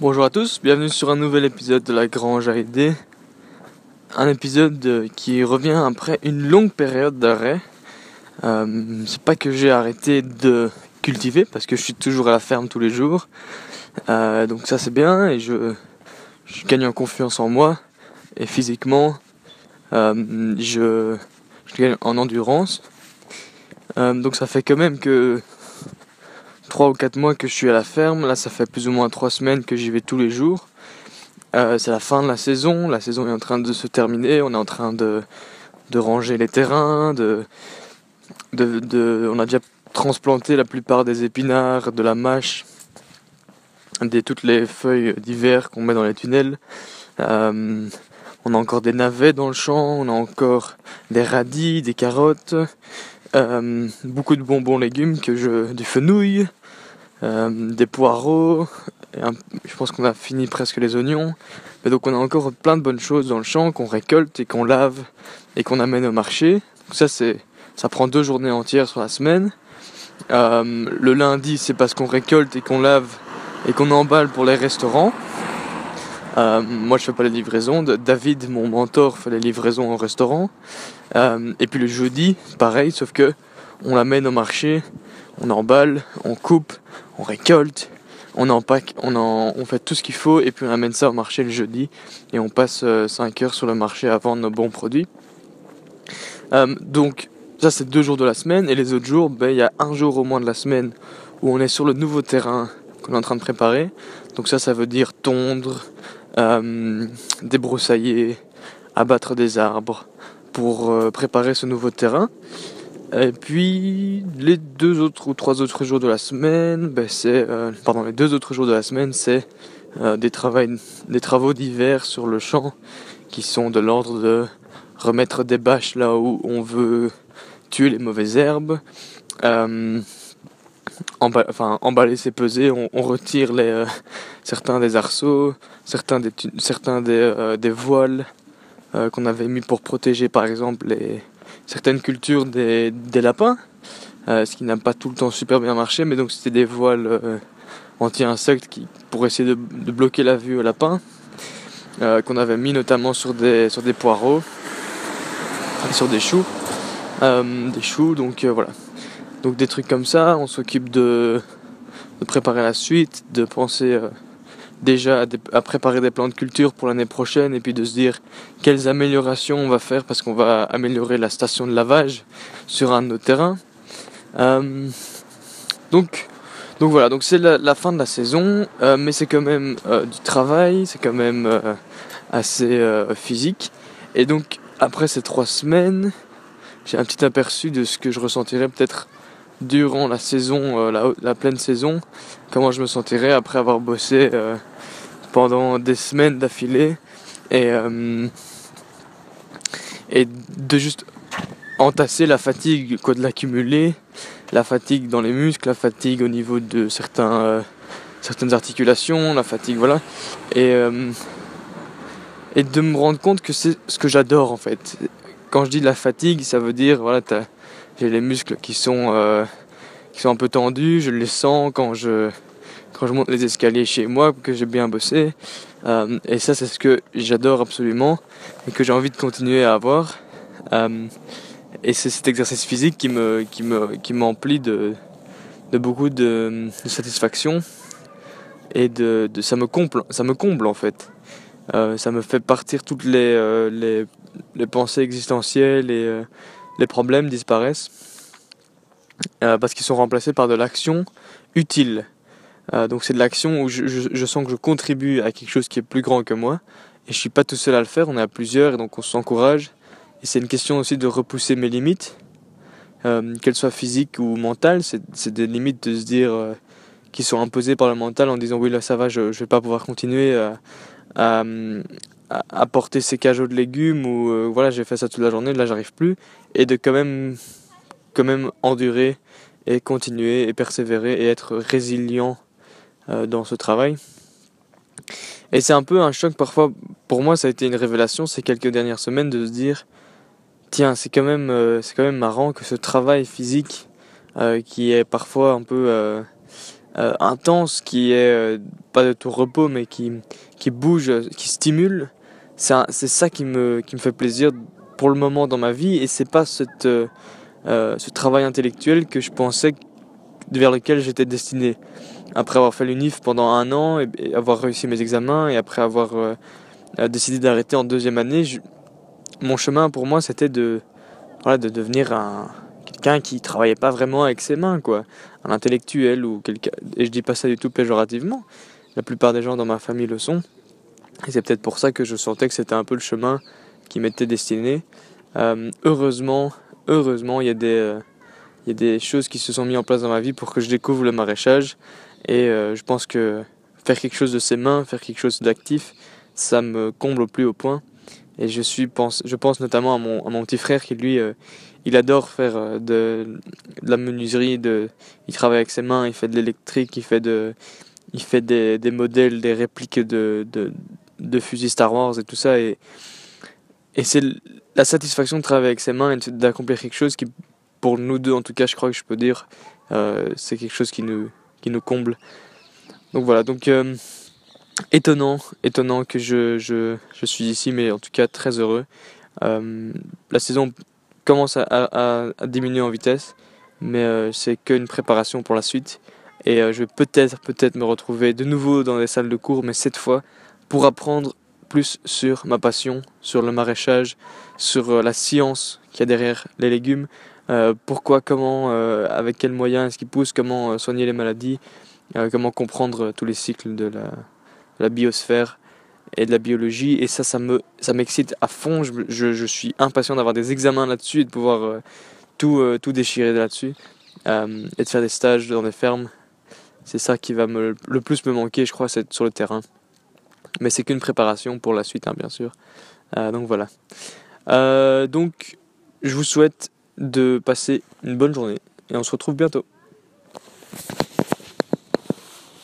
Bonjour à tous, bienvenue sur un nouvel épisode de la Grange à. Un épisode euh, qui revient après une longue période d'arrêt. Euh, c'est pas que j'ai arrêté de cultiver parce que je suis toujours à la ferme tous les jours. Euh, donc ça c'est bien et je, je, gagne en confiance en moi et physiquement je, je, gagne en endurance. donc ça fait quand même que 3 ou 4 mois que je suis à la ferme. Là, ça fait plus ou moins 3 semaines que j'y vais tous les jours. Euh, c'est la fin de la saison. La saison est en train de se terminer. On est en train de, de ranger les terrains. De, de, on a déjà transplanté la plupart des épinards, de la mâche, des, toutes les feuilles d'hiver qu'on met dans les tunnels. Euh, on a encore des navets dans le champ. On a encore des radis, des carottes. Euh, beaucoup de bonbons légumes que je du fenouil euh, des poireaux, je pense qu'on a fini presque les oignons. Mais donc on a encore plein de bonnes choses dans le champ qu'on récolte et qu'on lave et qu'on amène au marché. Ça c'est, ça prend deux journées entières sur la semaine. Euh, le lundi c'est parce qu'on récolte et qu'on lave et qu'on emballe pour les restaurants. Moi je fais pas les livraisons. David, mon mentor, fait les livraisons au restaurant. Et puis le jeudi, pareil, sauf que on l'amène au marché on emballe, on coupe, on récolte, on empaque, on, en, on fait tout ce qu'il faut et puis on amène ça au marché le jeudi et on passe 5 euh, heures sur le marché à vendre nos bons produits. Euh, donc ça c'est deux jours de la semaine et les autres jours, ben, il y a un jour au moins de la semaine où on est sur le nouveau terrain qu'on est en train de préparer. Donc ça ça veut dire tondre, euh, débroussailler, abattre des arbres pour préparer ce nouveau terrain. Et puis les deux autres ou trois autres jours de la semaine, ben c'est euh, pardon les deux autres jours de la semaine c'est euh, des, des travaux d'hiver sur le champ qui sont de l'ordre de remettre des bâches là où on veut tuer les mauvaises herbes, euh, enfin emballer c'est peser, on, retire les euh, certains des arceaux, certains des certains euh, des voiles qu'on avait mis pour protéger par exemple certaines cultures des, lapins, euh, ce qui n'a pas tout le temps super bien marché, mais donc c'était des voiles euh, anti-insectes qui, pour essayer de, bloquer la vue aux lapins, euh, qu'on avait mis notamment sur des, poireaux, sur des choux, des choux, donc voilà. Donc des trucs comme ça, on s'occupe de, préparer la suite, de penser déjà à, préparer des plans de culture pour l'année prochaine et puis de se dire quelles améliorations on va faire parce qu'on va améliorer la station de lavage sur un de nos terrains. Euh, donc, donc voilà, donc c'est la, fin de la saison, euh, mais c'est quand même euh, du travail, c'est quand même assez physique. Et donc après ces trois semaines, j'ai un petit aperçu de ce que je ressentirais peut-être durant la saison, la, la, pleine saison, comment je me sentirais après avoir bossé pendant des semaines d'affilée et, euh, et de juste entasser la fatigue, de l'accumuler, la fatigue dans les muscles, la fatigue au niveau de certains, euh, certaines articulations, la fatigue, voilà. Et, euh, et de me rendre compte que c'est ce que j'adore en fait. Quand je dis la fatigue, ça veut dire, voilà, j'ai les muscles qui sont, qui sont un peu tendus, je les sens quand je, quand je monte les escaliers chez moi, que j'ai bien bossé. Euh, et ça, c'est ce que j'adore absolument et que j'ai envie de continuer à avoir. Euh, et c'est cet exercice physique qui me, qui me, qui m'emplit de, de beaucoup de, satisfaction et de, de, ça me comble, ça me comble en fait. Euh, ça me fait partir toutes les, les, les, pensées existentielles et les problèmes disparaissent parce qu'ils sont remplacés par de l'action utile. Euh, donc c'est de l'action où je, je, sens que je contribue à quelque chose qui est plus grand que moi. Et je suis pas tout seul à le faire, on est à plusieurs et donc on s'encourage. Et c'est une question aussi de repousser mes limites, euh, qu'elles soient physiques ou mentales. C'est des limites de se dire euh, qui sont imposées par le mental en disant oui là ça va, je, je vais pas pouvoir continuer à, à, porter ces cajots de légumes ou voilà j'ai fait ça toute la journée, là j'arrive plus. Et de quand même, quand même endurer et continuer et persévérer et être résilient dans ce travail. Et c'est un peu un choc parfois, pour moi ça a été une révélation ces quelques dernières semaines de se dire, tiens c'est quand même, euh, c'est quand même marrant que ce travail physique euh, qui est parfois un peu intense, qui est pas de tout repos, mais qui, qui bouge, qui stimule, c'est ça qui me, qui me fait plaisir pour le moment dans ma vie et c'est pas cette, ce travail intellectuel que je pensais vers lequel j'étais destiné. Après avoir fait l'UNIF pendant un an et, avoir réussi mes examens et après avoir décidé d'arrêter en deuxième année, mon chemin pour moi c'était de, voilà, de devenir un, quelqu'un qui travaillait pas vraiment avec ses mains, quoi. Un intellectuel ou quelqu'un. Et je dis pas ça du tout péjorativement. La plupart des gens dans ma famille le sont. Et c'est peut-être pour ça que je sentais que c'était un peu le chemin qui m'était destiné. Euh, heureusement, heureusement, il y, a des, euh, des choses qui se sont mises en place dans ma vie pour que je découvre le maraîchage. Et euh, je pense que faire quelque chose de ses mains, faire quelque chose d'actif, ça me comble au plus haut point. Et je, suis, pense, je pense notamment à mon, à mon petit frère qui, lui, il adore faire de, de, la menuiserie. De, il travaille avec ses mains, il fait de l'électrique, il fait, de, il fait des, des modèles, des répliques de, de, de fusils Star Wars et tout ça. Et, et c'est la satisfaction de travailler avec ses mains et d'accomplir quelque chose qui, pour nous deux en tout cas, je crois que je peux dire, euh, c'est quelque chose qui nous, qui nous comble. Donc voilà, donc euh, étonnant, étonnant que je, je, je, suis ici, mais en tout cas très heureux. Euh, la saison commence à, diminuer en vitesse, mais c'est qu'une préparation pour la suite. Et je vais peut-être, peut-être me retrouver de nouveau dans les salles de cours, mais cette fois pour apprendre plus sur ma passion, sur le maraîchage, sur la science qu'il y a derrière les légumes, euh, pourquoi, comment, euh, avec quels moyens est-ce qu'ils poussent, comment soigner les maladies, comment comprendre tous les cycles de la, biosphère et de la biologie. Et ça, ça me, ça m'excite à fond. Je, je, je suis impatient d'avoir des examens là-dessus et de pouvoir tout, tout déchirer là-dessus et de faire des stages dans des fermes. C'est ça qui va me, le plus me manquer, je crois, c'est sur le terrain. Mais c'est qu'une préparation pour la suite, hein, bien sûr. Euh, donc voilà. Euh, donc, je vous souhaite de passer une bonne journée et on se retrouve bientôt.